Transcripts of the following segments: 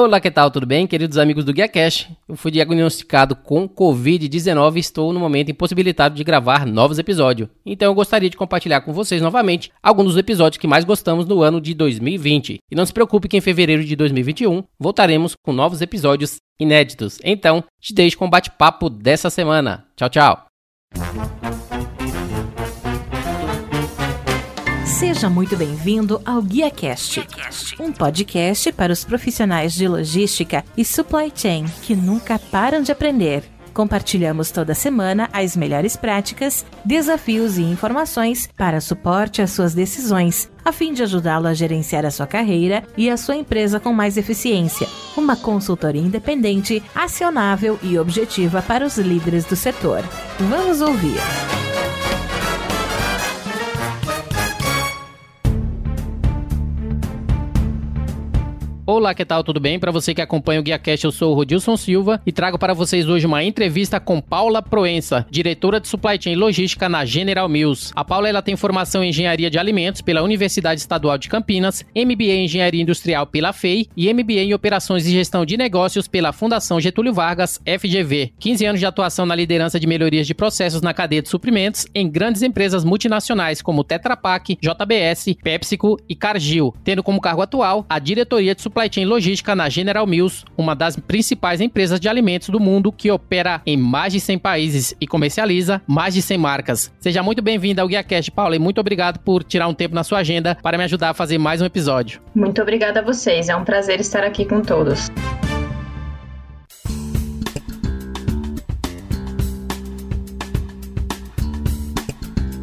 Olá, que tal? Tudo bem, queridos amigos do Guia Cash? Eu fui diagnosticado com Covid-19 e estou no momento impossibilitado de gravar novos episódios. Então eu gostaria de compartilhar com vocês novamente alguns dos episódios que mais gostamos no ano de 2020. E não se preocupe que em fevereiro de 2021 voltaremos com novos episódios inéditos. Então, te deixo com o bate-papo dessa semana. Tchau, tchau. Seja muito bem-vindo ao GuiaCast, um podcast para os profissionais de logística e supply chain que nunca param de aprender. Compartilhamos toda semana as melhores práticas, desafios e informações para suporte às suas decisões, a fim de ajudá-lo a gerenciar a sua carreira e a sua empresa com mais eficiência. Uma consultoria independente, acionável e objetiva para os líderes do setor. Vamos ouvir. Olá, que tal? Tudo bem? Para você que acompanha o GuiaCast, eu sou o Rodilson Silva e trago para vocês hoje uma entrevista com Paula Proença, diretora de Supply Chain Logística na General Mills. A Paula ela tem formação em Engenharia de Alimentos pela Universidade Estadual de Campinas, MBA em Engenharia Industrial pela FEI e MBA em Operações e Gestão de Negócios pela Fundação Getúlio Vargas, FGV. 15 anos de atuação na liderança de melhorias de processos na cadeia de suprimentos em grandes empresas multinacionais como Tetra Pak, JBS, PepsiCo e Cargill, tendo como cargo atual a diretoria de Supply supply chain logística na General Mills, uma das principais empresas de alimentos do mundo que opera em mais de 100 países e comercializa mais de 100 marcas. Seja muito bem-vinda ao GuiaCast, Paula, e muito obrigado por tirar um tempo na sua agenda para me ajudar a fazer mais um episódio. Muito obrigada a vocês, é um prazer estar aqui com todos.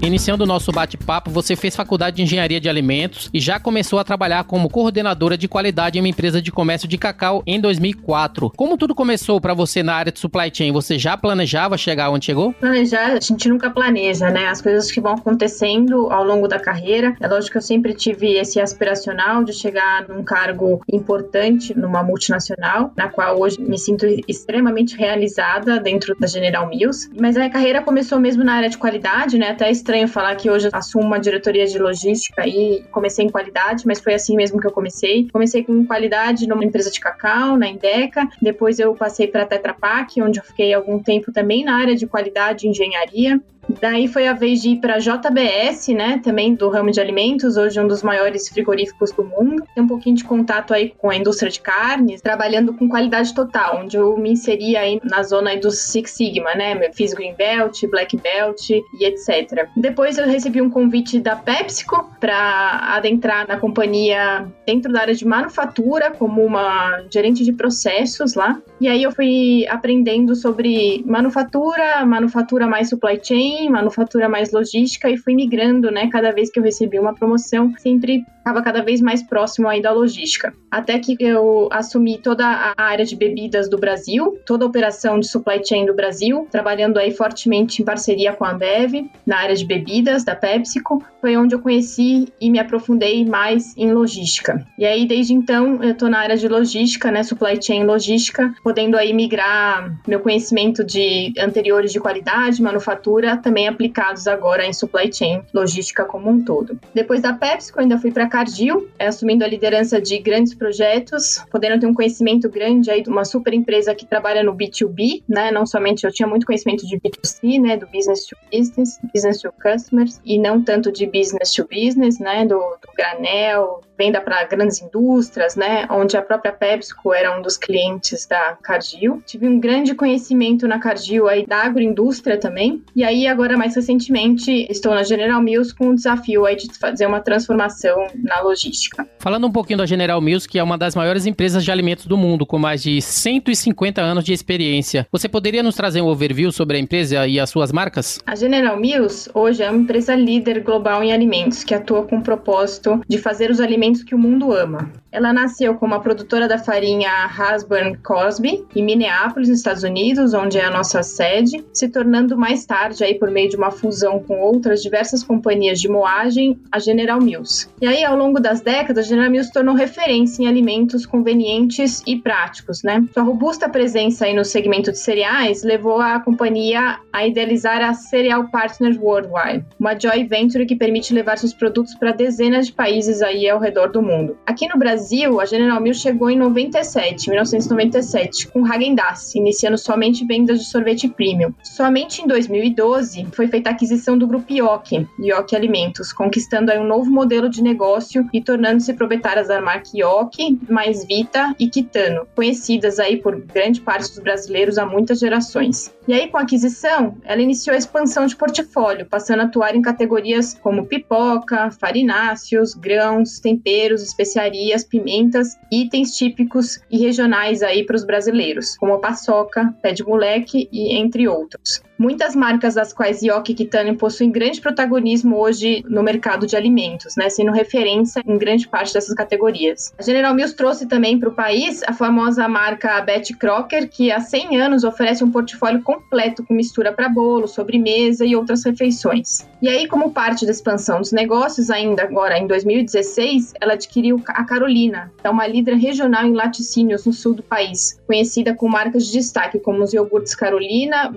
Iniciando o nosso bate-papo, você fez faculdade de engenharia de alimentos e já começou a trabalhar como coordenadora de qualidade em uma empresa de comércio de cacau em 2004. Como tudo começou para você na área de supply chain? Você já planejava chegar onde chegou? Planejar, a gente nunca planeja, né? As coisas que vão acontecendo ao longo da carreira. É lógico que eu sempre tive esse aspiracional de chegar num cargo importante numa multinacional, na qual hoje me sinto extremamente realizada dentro da General Mills. Mas a minha carreira começou mesmo na área de qualidade, né? Até estranho estranho falar que hoje eu assumo uma diretoria de logística e comecei em qualidade, mas foi assim mesmo que eu comecei. Comecei com qualidade numa empresa de cacau, na Indeca. Depois eu passei para a Tetra Pak, onde eu fiquei algum tempo também na área de qualidade e engenharia. Daí foi a vez de ir para a JBS, né, também do ramo de alimentos, hoje um dos maiores frigoríficos do mundo. Tem um pouquinho de contato aí com a indústria de carnes, trabalhando com qualidade total, onde eu me inseri aí na zona aí do Six Sigma, né, fiz Green Belt, Black Belt e etc. Depois eu recebi um convite da PepsiCo para adentrar na companhia dentro da área de manufatura como uma gerente de processos lá. E aí eu fui aprendendo sobre manufatura, manufatura mais supply chain manufatura mais logística e fui migrando, né? Cada vez que eu recebi uma promoção, sempre estava cada vez mais próximo aí da logística. Até que eu assumi toda a área de bebidas do Brasil, toda a operação de supply chain do Brasil, trabalhando aí fortemente em parceria com a Ambev, na área de bebidas da PepsiCo. Foi onde eu conheci e me aprofundei mais em logística. E aí, desde então, eu estou na área de logística, né? Supply chain logística, podendo aí migrar meu conhecimento de anteriores de qualidade, manufatura também aplicados agora em supply chain, logística como um todo. Depois da PepsiCo, ainda fui para Cargill, é, assumindo a liderança de grandes projetos, podendo ter um conhecimento grande aí de uma super empresa que trabalha no B2B, né? Não somente eu tinha muito conhecimento de B2C, né? Do business to business, business to customers, e não tanto de business to business, né? Do, do granel, venda para grandes indústrias, né, onde a própria PepsiCo era um dos clientes da Cargill. Tive um grande conhecimento na Cargill aí da agroindústria também. E aí agora mais recentemente estou na General Mills com o desafio aí de fazer uma transformação na logística. Falando um pouquinho da General Mills, que é uma das maiores empresas de alimentos do mundo, com mais de 150 anos de experiência. Você poderia nos trazer um overview sobre a empresa e as suas marcas? A General Mills hoje é uma empresa líder global em alimentos que atua com o propósito de fazer os alimentos que o mundo ama. Ela nasceu como a produtora da farinha Hasburn Cosby, em Minneapolis, nos Estados Unidos, onde é a nossa sede, se tornando mais tarde, aí por meio de uma fusão com outras diversas companhias de moagem, a General Mills. E aí, ao longo das décadas, a General Mills tornou referência em alimentos convenientes e práticos, né? Sua robusta presença aí no segmento de cereais levou a companhia a idealizar a Cereal Partners Worldwide, uma joint venture que permite levar seus produtos para dezenas de países aí ao redor do mundo. Aqui no Brasil, a General Mills chegou em 97, 1997, com Häagen-Dazs, iniciando somente vendas de sorvete premium. Somente em 2012 foi feita a aquisição do grupo Yoki, Yoki Alimentos, conquistando aí um novo modelo de negócio e tornando-se proprietárias da marca Yoki, mais Vita e Kitano, conhecidas aí por grande parte dos brasileiros há muitas gerações. E aí, com a aquisição, ela iniciou a expansão de portfólio, passando a atuar em categorias como pipoca, farináceos, grãos, temperos, especiarias, pimentas, itens típicos e regionais aí para os brasileiros, como a paçoca, pé de moleque e entre outros. Muitas marcas das quais Yoki e Kitano possuem grande protagonismo hoje no mercado de alimentos, né, sendo referência em grande parte dessas categorias. A General Mills trouxe também para o país a famosa marca Betty Crocker, que há 100 anos oferece um portfólio completo com mistura para bolo, sobremesa e outras refeições. E aí, como parte da expansão dos negócios, ainda agora em 2016, ela adquiriu a Carolina, que é uma líder regional em laticínios no sul do país, conhecida com marcas de destaque como os iogurtes Carolina,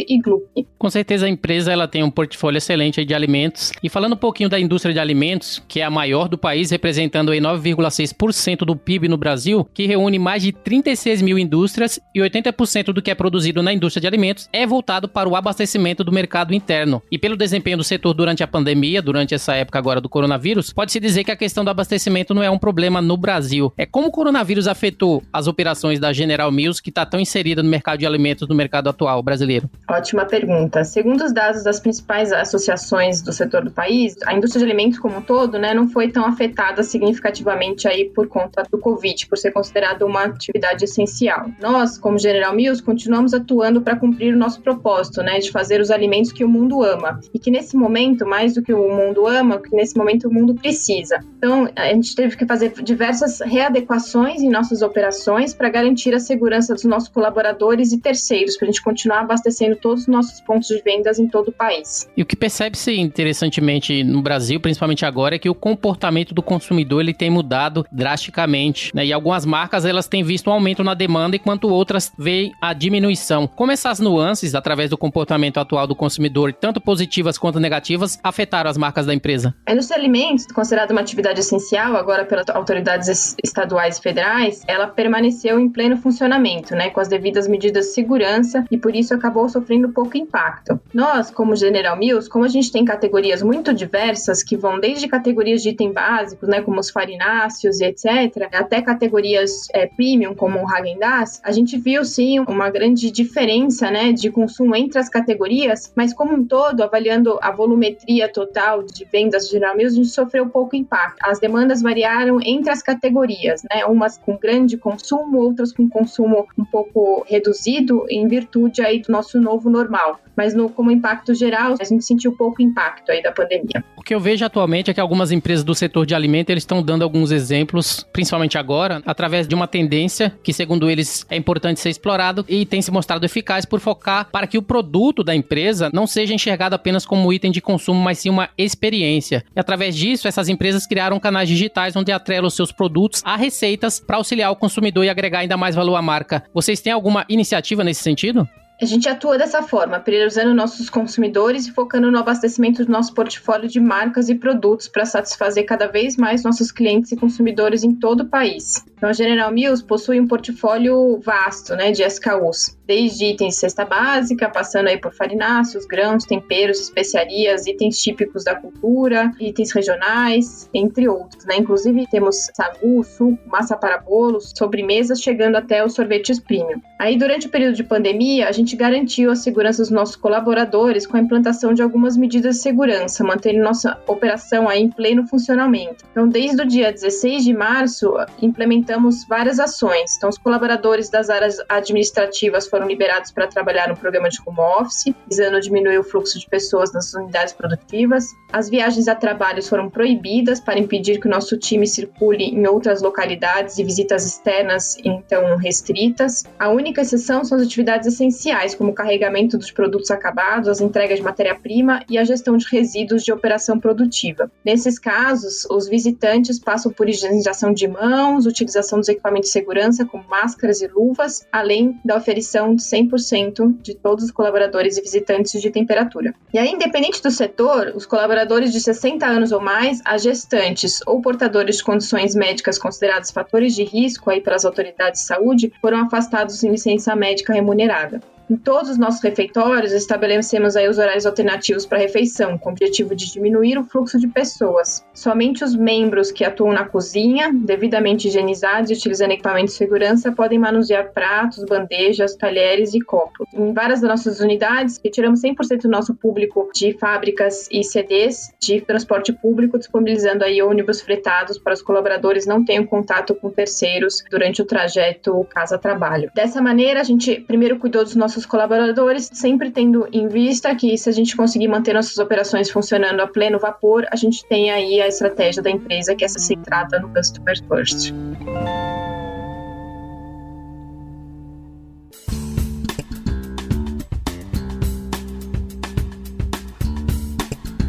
E Glup. Com certeza a empresa ela tem um portfólio excelente de alimentos. E falando um pouquinho da indústria de alimentos, que é a maior do país, representando 9,6% do PIB no Brasil, que reúne mais de 36 mil indústrias e 80% do que é produzido na indústria de alimentos é voltado para o abastecimento do mercado interno. E pelo desempenho do setor durante a pandemia, durante essa época agora do coronavírus, pode-se dizer que a questão do abastecimento não é um problema no Brasil. É como o coronavírus afetou as operações da General Mills, que está tão inserida no mercado de alimentos no mercado atual brasileiro. Ótima pergunta. Segundo os dados das principais associações do setor do país, a indústria de alimentos como um todo, né, não foi tão afetada significativamente aí por conta do Covid, por ser considerada uma atividade essencial. Nós, como General Mills, continuamos atuando para cumprir o nosso propósito, né, de fazer os alimentos que o mundo ama e que nesse momento, mais do que o mundo ama, que nesse momento o mundo precisa. Então, a gente teve que fazer diversas readequações em nossas operações para garantir a segurança dos nossos colaboradores e terceiros, para a gente continuar abastecendo todos os nossos pontos de vendas em todo o país. E o que percebe-se interessantemente no Brasil, principalmente agora, é que o comportamento do consumidor ele tem mudado drasticamente. Né? E algumas marcas elas têm visto um aumento na demanda, enquanto outras veem a diminuição. Como essas nuances, através do comportamento atual do consumidor, tanto positivas quanto negativas, afetaram as marcas da empresa? A indústria de alimentos, considerada uma atividade essencial agora pelas autoridades estaduais e federais, ela permaneceu em pleno funcionamento, né, com as devidas medidas de segurança e por isso acabou sofrendo sofrendo pouco impacto. Nós, como General Mills, como a gente tem categorias muito diversas, que vão desde categorias de item básicos, né, como os farináceos e etc., até categorias é, premium, como o Häagen-Dazs, a gente viu sim uma grande diferença né, de consumo entre as categorias, mas como um todo, avaliando a volumetria total de vendas de General Mills, a gente sofreu pouco impacto. As demandas variaram entre as categorias, né, umas com grande consumo, outras com consumo um pouco reduzido, em virtude aí do nosso novo novo normal. Mas no, como impacto geral, a gente sentiu pouco impacto aí da pandemia. O que eu vejo atualmente é que algumas empresas do setor de alimento eles estão dando alguns exemplos, principalmente agora, através de uma tendência que, segundo eles, é importante ser explorado e tem se mostrado eficaz por focar para que o produto da empresa não seja enxergado apenas como item de consumo, mas sim uma experiência. E através disso, essas empresas criaram canais digitais onde atrelam seus produtos a receitas para auxiliar o consumidor e agregar ainda mais valor à marca. Vocês têm alguma iniciativa nesse sentido? A gente atua dessa forma, priorizando nossos consumidores e focando no abastecimento do nosso portfólio de marcas e produtos para satisfazer cada vez mais nossos clientes e consumidores em todo o país. Então, a General Mills possui um portfólio vasto né, de SKUs, desde itens de cesta básica, passando aí por farináceos, grãos, temperos, especiarias, itens típicos da cultura, itens regionais, entre outros. Né? Inclusive, temos sagu, suco, massa para bolos, sobremesas, chegando até os sorvetes premium. Aí, durante o período de pandemia, a gente gente garantiu a segurança dos nossos colaboradores com a implantação de algumas medidas de segurança, mantendo nossa operação aí em pleno funcionamento. Então, desde o dia 16 de março, implementamos várias ações. Então, os colaboradores das áreas administrativas foram liberados para trabalhar no programa de home office, visando diminuir o fluxo de pessoas nas unidades produtivas. As viagens a trabalho foram proibidas para impedir que o nosso time circule em outras localidades e visitas externas, então restritas. A única exceção são as atividades essenciais essenciais, como o carregamento dos produtos acabados, as entregas de matéria-prima e a gestão de resíduos de operação produtiva. Nesses casos, os visitantes passam por higienização de mãos, utilização dos equipamentos de segurança, como máscaras e luvas, além da oferição de 100% de todos os colaboradores e visitantes de temperatura. E aí, independente do setor, os colaboradores de 60 anos ou mais, as gestantes ou portadores de condições médicas consideradas fatores de risco aí pelas autoridades de saúde foram afastados em licença médica remunerada. Em todos os nossos refeitórios, estabelecemos aí os horários alternativos para refeição, com o objetivo de diminuir o fluxo de pessoas. Somente os membros que atuam na cozinha, devidamente higienizados e utilizando equipamentos de segurança, podem manusear pratos, bandejas, talheres e copos. Em várias das nossas unidades, retiramos 100% do nosso público de fábricas e CDs de transporte público, disponibilizando aí ônibus fretados para os colaboradores não tenham contato com terceiros durante o trajeto casa-trabalho. Dessa maneira, a gente primeiro cuidou dos nossos nossos colaboradores, sempre tendo em vista que se a gente conseguir manter nossas operações funcionando a pleno vapor, a gente tem aí a estratégia da empresa que é essa centrada no customer first.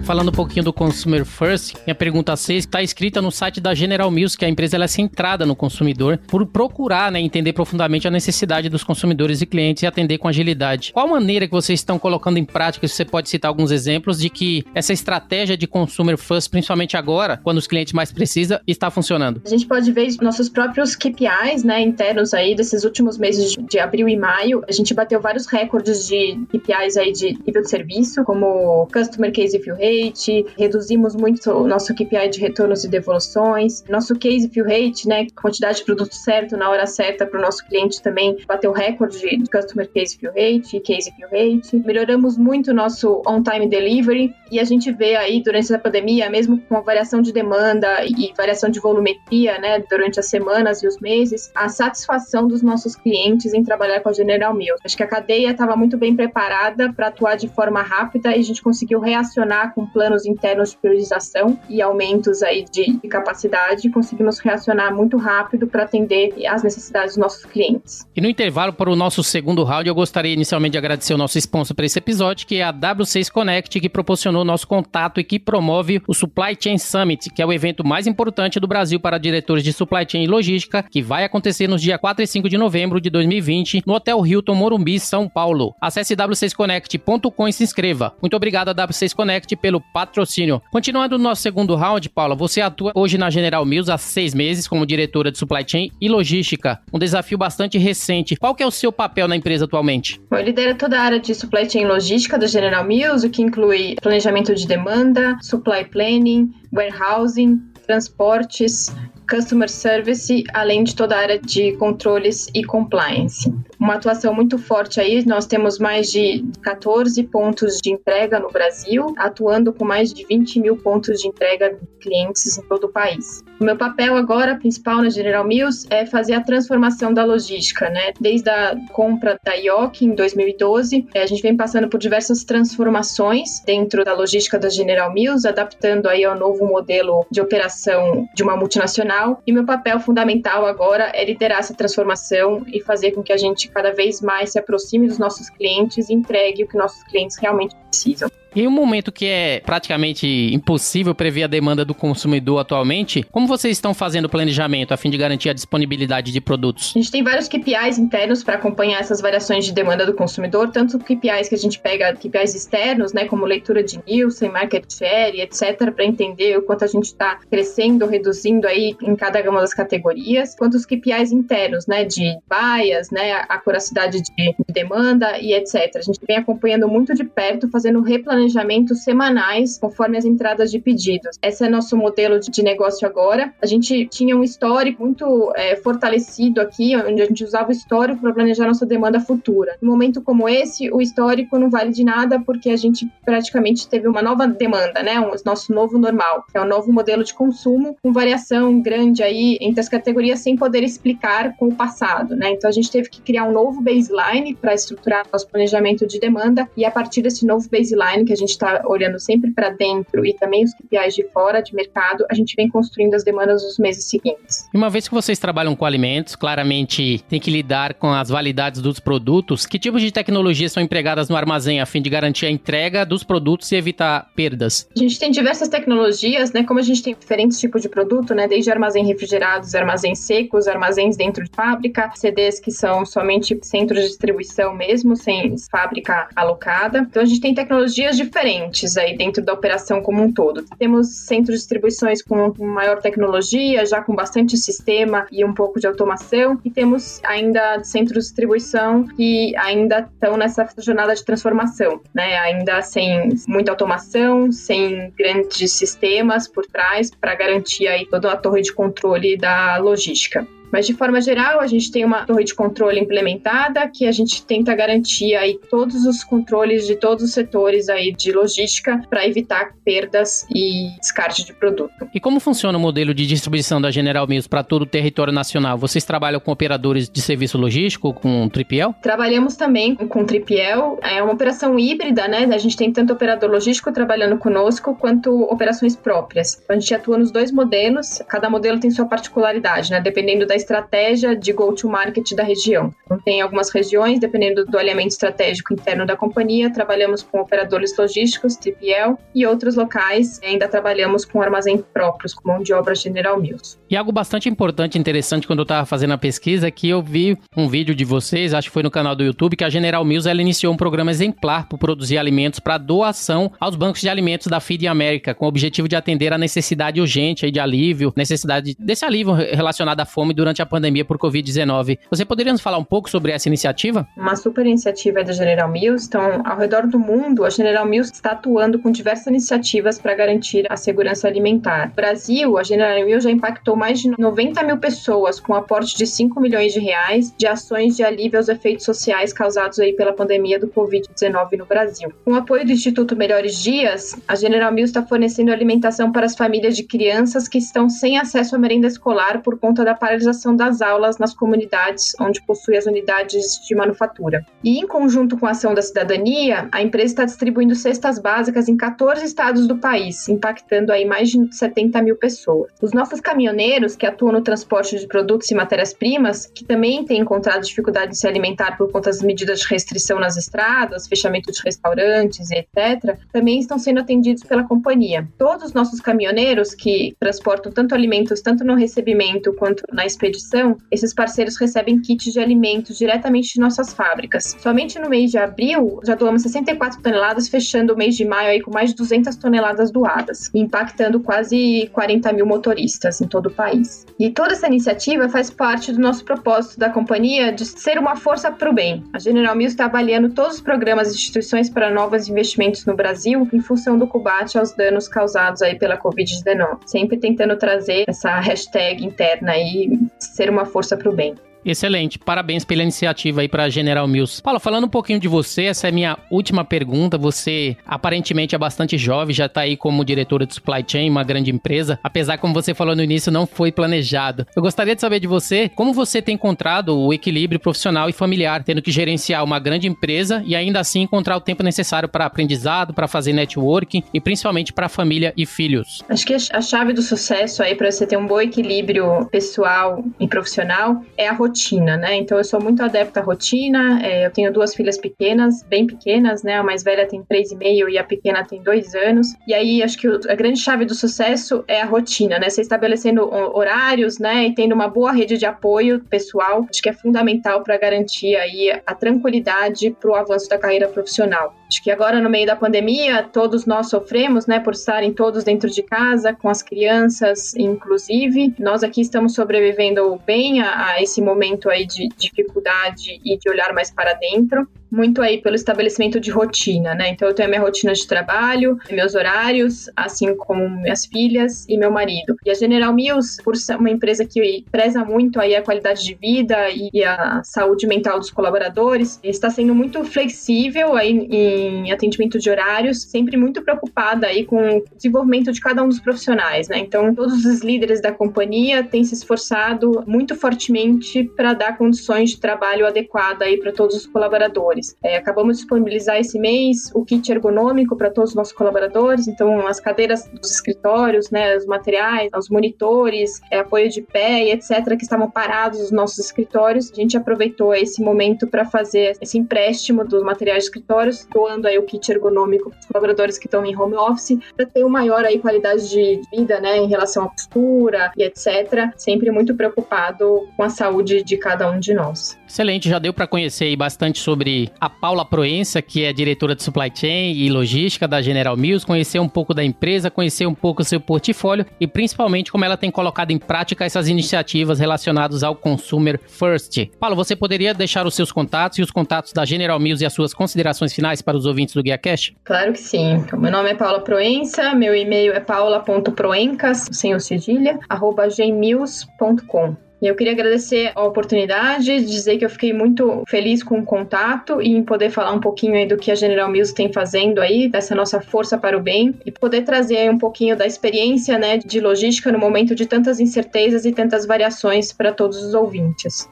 Falando um pouquinho do Consumer First, minha pergunta 6 está escrita no site da General Mills, que a empresa ela é centrada no consumidor, por procurar né, entender profundamente a necessidade dos consumidores e clientes e atender com agilidade. Qual maneira que vocês estão colocando em prática, você pode citar alguns exemplos de que essa estratégia de Consumer First, principalmente agora, quando os clientes mais precisam, está funcionando? A gente pode ver nossos próprios KPIs né, internos aí desses últimos meses de, abril e maio. A gente bateu vários recordes de KPIs aí de nível de serviço, como Customer Case Fill Rate, rate, reduzimos muito o nosso KPI de retornos e devoluções, nosso case fill rate, né, quantidade de produto certo na hora certa para o nosso cliente também bateu recorde de customer case fill rate case fill rate. Melhoramos muito o nosso on-time delivery e a gente vê aí durante a pandemia, mesmo com a variação de demanda e variação de volumetria, né, durante as semanas e os meses, a satisfação dos nossos clientes em trabalhar com a General Mills. Acho que a cadeia estava muito bem preparada para atuar de forma rápida e a gente conseguiu reacionar com planos internos de priorização e aumentos aí de, capacidade, conseguimos reacionar muito rápido para atender às necessidades dos nossos clientes. E no intervalo para o nosso segundo round, eu gostaria inicialmente de agradecer o nosso sponsor para esse episódio, que é a W6 Connect, que proporcionou nosso contato e que promove o Supply Chain Summit, que é o evento mais importante do Brasil para diretores de supply chain e logística, que vai acontecer nos dias 4 e 5 de novembro de 2020 no Hotel Hilton Morumbi, São Paulo. Acesse w6connect.com e se inscreva. Muito obrigado a W6 Connect pelo pelo patrocínio. Continuando no nosso segundo round, Paula, você atua hoje na General Mills há seis meses como diretora de supply chain e logística. Um desafio bastante recente. Qual que é o seu papel na empresa atualmente? Eu lidero toda a área de supply chain e logística da General Mills, o que inclui planejamento de demanda, supply planning, warehousing, transportes, customer service, além de toda a área de controles e compliance. Uma atuação muito forte aí, nós temos mais de 14 pontos de entrega no Brasil, atuando com mais de 20 mil pontos de entrega de clientes em todo o país. O meu papel agora, principal na General Mills, é fazer a transformação da logística, né? Desde a compra da IOC em 2012, a gente vem passando por diversas transformações dentro da logística da General Mills, adaptando aí ao novo modelo de operação de uma multinacional e meu papel fundamental agora é liderar essa transformação e fazer com que a gente cada vez mais se aproxime dos nossos clientes e entregue o que nossos clientes realmente precisam. Em um momento que é praticamente impossível prever a demanda do consumidor atualmente, como vocês estão fazendo o planejamento a fim de garantir a disponibilidade de produtos? A gente tem vários KPIs internos para acompanhar essas variações de demanda do consumidor, tanto KPIs que a gente pega KPIs externos, né, como leitura de Nielsen, market share, etc, para entender o quanto a gente está crescendo, reduzindo aí em cada uma das categorias, quanto os KPIs internos, né, de bias, né, a curacidade de demanda e etc. A gente vem acompanhando muito de perto, fazendo replanejamento planejamentos semanais conforme as entradas de pedidos. Esse é nosso modelo de negócio agora. A gente tinha um histórico muito é, fortalecido aqui, onde a gente usava o histórico para planejar nossa demanda futura. Um momento como esse, o histórico não vale de nada porque a gente praticamente teve uma nova demanda, né? O nosso novo normal, que é o novo modelo de consumo, com variação grande aí entre as categorias sem poder explicar com o passado, né? Então a gente teve que criar um novo baseline para estruturar nosso planejamento de demanda e a partir desse novo baseline que a gente está olhando sempre para dentro e também os KPIs de fora de mercado, a gente vem construindo as demandas dos meses seguintes. E uma vez que vocês trabalham com alimentos, claramente tem que lidar com as validades dos produtos. Que tipos de tecnologias são empregadas no armazém a fim de garantir a entrega dos produtos e evitar perdas? A gente tem diversas tecnologias, né? Como a gente tem diferentes tipos de produto, né? Desde armazém refrigerados, armazéns secos, armazéns dentro de fábrica, CDs que são somente centros de distribuição mesmo, sem fábrica alocada. Então a gente tem tecnologias diferentes aí dentro da operação como um todo. Temos centros de distribuições com maior tecnologia, já com bastante sistema e um pouco de automação, e temos ainda centros de distribuição que ainda estão nessa jornada de transformação, né? Ainda sem muita automação, sem grandes sistemas por trás para garantir aí toda a torre de controle da logística. Mas de forma geral, a gente tem uma torre de controle implementada que a gente tenta garantir aí todos os controles de todos os setores aí de logística para evitar perdas e descarte de produto. E como funciona o modelo de distribuição da General Mills para todo o território nacional? Vocês trabalham com operadores de serviço logístico, com tripiel? Trabalhamos também com tripiel. É uma operação híbrida, né? A gente tem tanto operador logístico trabalhando conosco quanto operações próprias. A gente atua nos dois modelos. Cada modelo tem sua particularidade, né? Dependendo da estratégia de go-to-market da região. Então, tem algumas regiões, dependendo do alinhamento estratégico interno da companhia, trabalhamos com operadores logísticos, 3PL, e outros locais ainda trabalhamos com armazém próprios, com mão de obra General Mills. E algo bastante importante e interessante quando eu estava fazendo a pesquisa, é que eu vi um vídeo de vocês, acho que foi no canal do YouTube, que a General Mills ela iniciou um programa exemplar para produzir alimentos para doação aos bancos de alimentos da Feed América, com o objetivo de atender a necessidade urgente de alívio, necessidade desse alívio relacionado à fome durante durante a pandemia por Covid-19. Você poderia nos falar um pouco sobre essa iniciativa? Uma super iniciativa da General Mills. Então, ao redor do mundo, a General Mills está atuando com diversas iniciativas para garantir a segurança alimentar. No Brasil, a General Mills já impactou mais de 90 mil pessoas com aporte de 5 milhões de reais de ações de alívio aos efeitos sociais causados aí pela pandemia do Covid-19 no Brasil. Com o apoio do Instituto Melhores Dias, a General Mills está fornecendo alimentação para as famílias de crianças que estão sem acesso à merenda escolar por conta da paralisação das aulas nas comunidades onde possui as unidades de manufatura. E em conjunto com a ação da cidadania, a empresa está distribuindo cestas básicas em 14 estados do país, impactando aí mais de 70 mil pessoas. Os nossos caminhoneiros, que atuam no transporte de produtos e matérias-primas, que também têm encontrado dificuldade de se alimentar por conta das medidas de restrição nas estradas, fechamento de restaurantes, etc., também estão sendo atendidos pela companhia. Todos os nossos caminhoneiros que transportam tanto alimentos, tanto no recebimento quanto na expedição, expedição, esses parceiros recebem kits de alimentos diretamente de nossas fábricas. Somente no mês de abril, já doamos 64 toneladas, fechando o mês de maio aí com mais de 200 toneladas doadas, impactando quase 40 mil motoristas em todo o país. E toda essa iniciativa faz parte do nosso propósito da companhia de ser uma força para o bem. A General Mills está avaliando todos os programas e instituições para novos investimentos no Brasil em função do combate aos danos causados aí pela Covid-19, sempre tentando trazer essa hashtag interna aí ser uma força para o bem. Excelente, parabéns pela iniciativa aí para General Mills. Paulo, falando um pouquinho de você, essa é minha última pergunta. Você aparentemente é bastante jovem, já está aí como diretora de supply chain, uma grande empresa, apesar como você falou no início, não foi planejado. Eu gostaria de saber de você, como você tem encontrado o equilíbrio profissional e familiar, tendo que gerenciar uma grande empresa e ainda assim encontrar o tempo necessário para aprendizado, para fazer networking e principalmente para família e filhos. Acho que a chave do sucesso aí para você ter um bom equilíbrio pessoal e profissional é a rotina rotina, né? Então eu sou muito adepta à rotina. É, eu tenho duas filhas pequenas, bem pequenas, né? A mais velha tem três e meio e a pequena tem dois anos. E aí acho que a grande chave do sucesso é a rotina, né? Você estabelecendo horários, né? E tendo uma boa rede de apoio pessoal, acho que é fundamental para garantir aí a tranquilidade para o avanço da carreira profissional. Acho que agora, no meio da pandemia, todos nós sofremos, né, por estarem todos dentro de casa, com as crianças, inclusive. Nós aqui estamos sobrevivendo bem a, a esse momento aí de dificuldade e de olhar mais para dentro muito aí pelo estabelecimento de rotina, né? Então eu tenho a minha rotina de trabalho, meus horários, assim como minhas filhas e meu marido. E a General Mills, por ser uma empresa que preza muito aí a qualidade de vida e a saúde mental dos colaboradores, está sendo muito flexível aí em atendimento de horários, sempre muito preocupada aí com o desenvolvimento de cada um dos profissionais, né? Então todos os líderes da companhia têm se esforçado muito fortemente para dar condições de trabalho adequadas aí para todos os colaboradores. É, acabamos de disponibilizar esse mês o kit ergonômico para todos os nossos colaboradores, então as cadeiras dos escritórios, né, os materiais, os monitores, é, apoio de pé e etc., que estavam parados nos nossos escritórios. A gente aproveitou esse momento para fazer esse empréstimo dos materiais de escritórios, doando aí o kit ergonômico para os colaboradores que estão em home office, para ter uma maior aí qualidade de vida, né, em relação à postura e etc. Sempre muito preocupado com a saúde de cada um de nós. Excelente, já deu para conhecer aí bastante sobre a Paula Proença, que é diretora de supply chain e logística da General Mills, conhecer um pouco da empresa, conhecer um pouco o seu portfólio e principalmente como ela tem colocado em prática essas iniciativas relacionadas ao consumer first. Paulo, você poderia deixar os seus contatos e os contatos da General Mills e as suas considerações finais para os ouvintes do Guia Cash? Claro que sim. Então, meu nome é Paula Proença, meu e-mail é paula.proencas, sem o cedilha, arroba gmills.com. E eu queria agradecer a oportunidade, dizer que eu fiquei muito feliz com o contato e em poder falar um pouquinho aí do que a General Mills tem fazendo aí, dessa nossa força para o bem, e poder trazer um pouquinho da experiência né, de logística no momento de tantas incertezas e tantas variações para todos os ouvintes.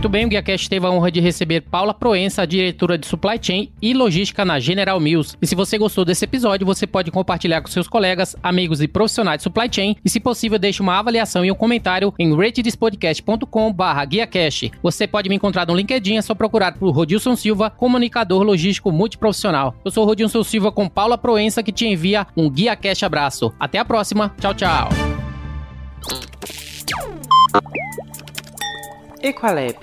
Muito bem, o GuiaCast teve a honra de receber Paula Proença, diretora de Supply Chain e Logística na General Mills. E se você gostou desse episódio, você pode compartilhar com seus colegas, amigos e profissionais de Supply Chain. E se possível, deixe uma avaliação e um comentário em ratedespodcast.com GuiaCast. Você pode me encontrar no LinkedIn, é só procurar por Rodilson Silva, comunicador logístico multiprofissional. Eu sou Rodilson Silva com Paula Proença, que te envia um GuiaCast abraço. Até a próxima. Tchau, tchau. Equalab.